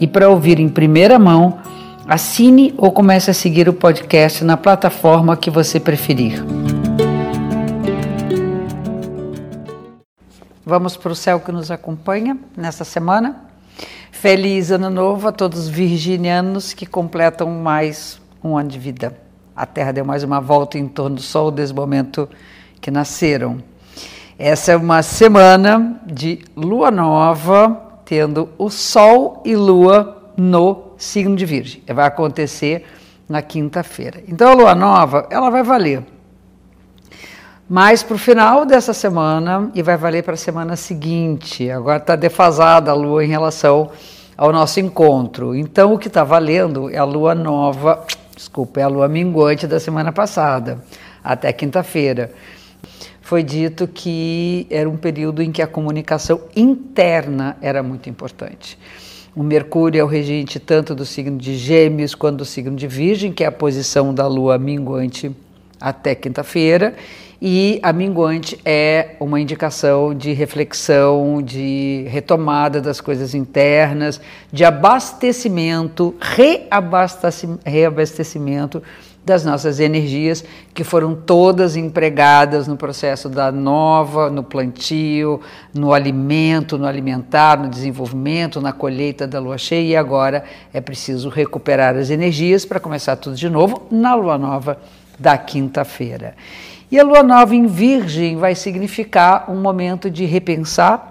e para ouvir em primeira mão, assine ou comece a seguir o podcast na plataforma que você preferir. Vamos para o céu que nos acompanha nesta semana. Feliz Ano Novo a todos os virginianos que completam mais um ano de vida. A Terra deu mais uma volta em torno do Sol desde o momento que nasceram. Essa é uma semana de lua nova, tendo o Sol e Lua no signo de Virgem. Vai acontecer na quinta-feira. Então a lua nova, ela vai valer mais para o final dessa semana e vai valer para a semana seguinte. Agora está defasada a lua em relação ao nosso encontro. Então o que está valendo é a lua nova, desculpa, é a lua minguante da semana passada, até quinta-feira foi dito que era um período em que a comunicação interna era muito importante. O Mercúrio é o regente tanto do signo de Gêmeos quanto do signo de Virgem, que é a posição da lua minguante até quinta-feira, e a minguante é uma indicação de reflexão, de retomada das coisas internas, de abastecimento, reabastecimento das nossas energias, que foram todas empregadas no processo da nova, no plantio, no alimento, no alimentar, no desenvolvimento, na colheita da lua cheia, e agora é preciso recuperar as energias para começar tudo de novo na lua nova da quinta-feira. E a lua nova em Virgem vai significar um momento de repensar.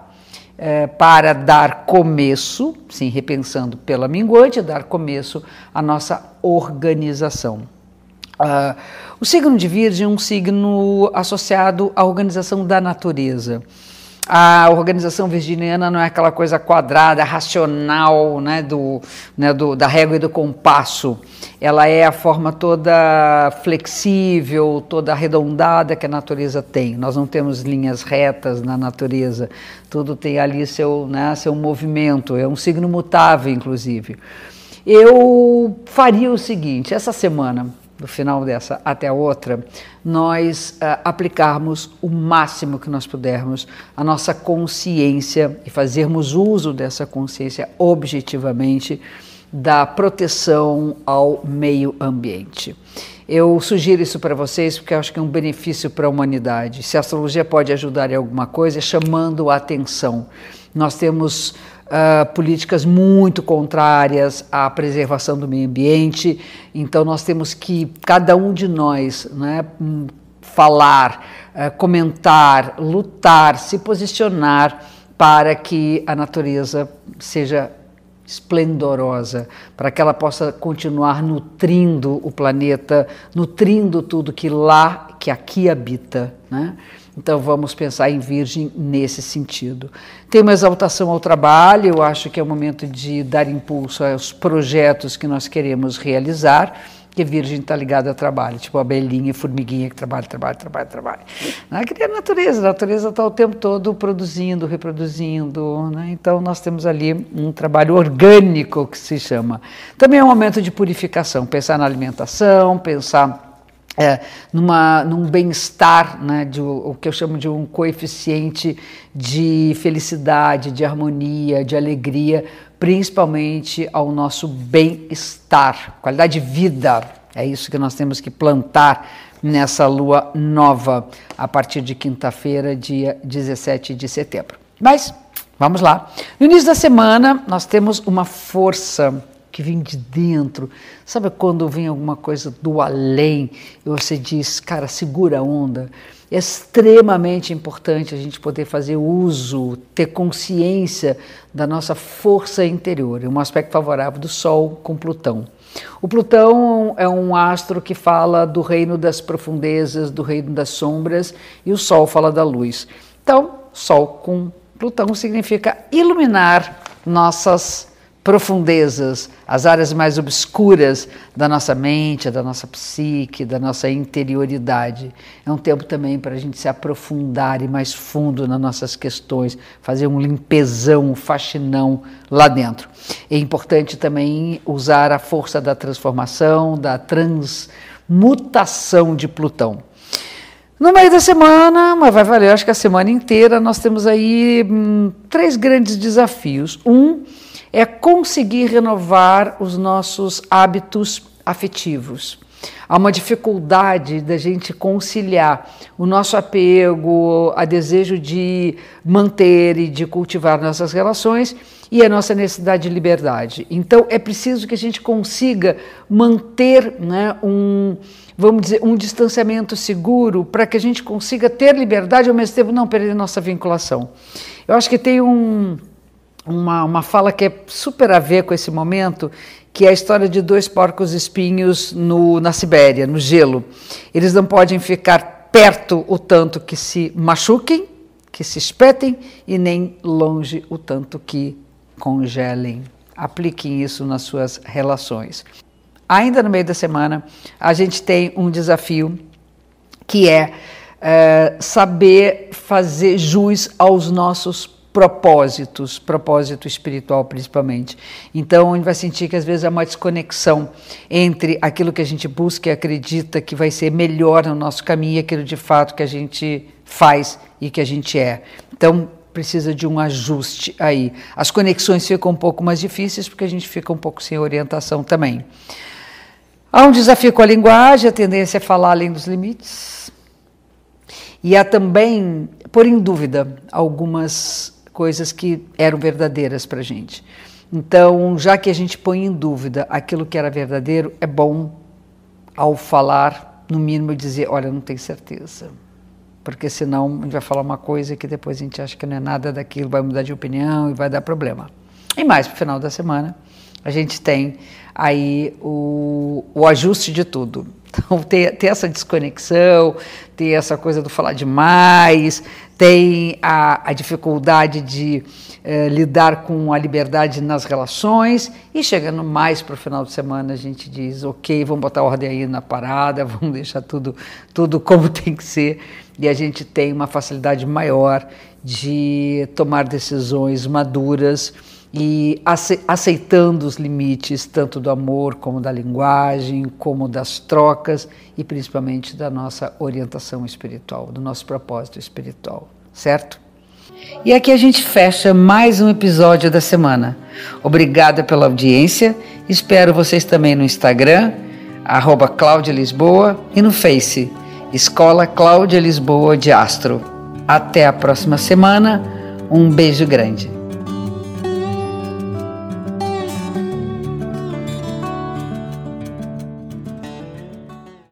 É, para dar começo, sim, repensando pela minguante, dar começo à nossa organização. Uh, o signo de Virgem é um signo associado à organização da natureza. A organização virginiana não é aquela coisa quadrada, racional, né, do, né, do, da régua e do compasso. Ela é a forma toda flexível, toda arredondada que a natureza tem. Nós não temos linhas retas na natureza, tudo tem ali seu, né, seu movimento, é um signo mutável, inclusive. Eu faria o seguinte: essa semana, do final dessa até a outra, nós uh, aplicarmos o máximo que nós pudermos a nossa consciência e fazermos uso dessa consciência objetivamente da proteção ao meio ambiente. Eu sugiro isso para vocês porque acho que é um benefício para a humanidade. Se a astrologia pode ajudar em alguma coisa, é chamando a atenção. Nós temos uh, políticas muito contrárias à preservação do meio ambiente. Então, nós temos que, cada um de nós, né, falar, uh, comentar, lutar, se posicionar para que a natureza seja esplendorosa, para que ela possa continuar nutrindo o planeta, nutrindo tudo que lá, que aqui habita, né? Então vamos pensar em Virgem nesse sentido. Tem uma exaltação ao trabalho, eu acho que é o momento de dar impulso aos projetos que nós queremos realizar, que Virgem está ligado ao trabalho, tipo a abelhinha e formiguinha que trabalha, trabalha, trabalha, trabalha. Não é que a natureza, a natureza está o tempo todo produzindo, reproduzindo, né? então nós temos ali um trabalho orgânico que se chama. Também é um momento de purificação, pensar na alimentação, pensar é, numa, num bem-estar, né, de, o que eu chamo de um coeficiente de felicidade, de harmonia, de alegria, principalmente ao nosso bem-estar, qualidade de vida. É isso que nós temos que plantar nessa lua nova, a partir de quinta-feira, dia 17 de setembro. Mas, vamos lá. No início da semana, nós temos uma força que vem de dentro. Sabe quando vem alguma coisa do além e você diz, cara, segura a onda? É extremamente importante a gente poder fazer uso, ter consciência da nossa força interior. É um aspecto favorável do Sol com Plutão. O Plutão é um astro que fala do reino das profundezas, do reino das sombras, e o Sol fala da luz. Então, Sol com Plutão significa iluminar nossas profundezas, as áreas mais obscuras da nossa mente, da nossa psique, da nossa interioridade. É um tempo também para a gente se aprofundar e mais fundo nas nossas questões, fazer um limpezão, um faxinão lá dentro. É importante também usar a força da transformação, da transmutação de Plutão. No meio da semana, mas vai valer, acho que a semana inteira, nós temos aí hum, três grandes desafios. Um é conseguir renovar os nossos hábitos afetivos. Há uma dificuldade da gente conciliar o nosso apego, a desejo de manter e de cultivar nossas relações e a nossa necessidade de liberdade. Então é preciso que a gente consiga manter né, um, vamos dizer, um distanciamento seguro para que a gente consiga ter liberdade ao mesmo tempo não perder nossa vinculação. Eu acho que tem um uma, uma fala que é super a ver com esse momento, que é a história de dois porcos espinhos no, na Sibéria, no gelo. Eles não podem ficar perto o tanto que se machuquem, que se espetem, e nem longe o tanto que congelem. Apliquem isso nas suas relações. Ainda no meio da semana, a gente tem um desafio que é, é saber fazer jus aos nossos propósitos, propósito espiritual principalmente. Então, a gente vai sentir que às vezes há uma desconexão entre aquilo que a gente busca e acredita que vai ser melhor no nosso caminho e aquilo de fato que a gente faz e que a gente é. Então, precisa de um ajuste aí. As conexões ficam um pouco mais difíceis porque a gente fica um pouco sem orientação também. Há um desafio com a linguagem, a tendência é falar além dos limites. E há também pôr em dúvida algumas coisas que eram verdadeiras para a gente. Então, já que a gente põe em dúvida aquilo que era verdadeiro, é bom, ao falar, no mínimo, dizer: olha, não tenho certeza. Porque senão a gente vai falar uma coisa que depois a gente acha que não é nada daquilo, vai mudar de opinião e vai dar problema. E mais para o final da semana, a gente tem aí o, o ajuste de tudo. Então, ter, ter essa desconexão, ter essa coisa do falar demais, tem a, a dificuldade de eh, lidar com a liberdade nas relações. E chegando mais para o final de semana a gente diz ok vamos botar ordem aí na parada vamos deixar tudo tudo como tem que ser. E a gente tem uma facilidade maior de tomar decisões maduras e aceitando os limites tanto do amor como da linguagem, como das trocas e principalmente da nossa orientação espiritual, do nosso propósito espiritual, certo? E aqui a gente fecha mais um episódio da semana. Obrigada pela audiência. Espero vocês também no Instagram, arroba Cláudia Lisboa, e no Face, Escola Cláudia Lisboa de Astro. Até a próxima semana. Um beijo grande.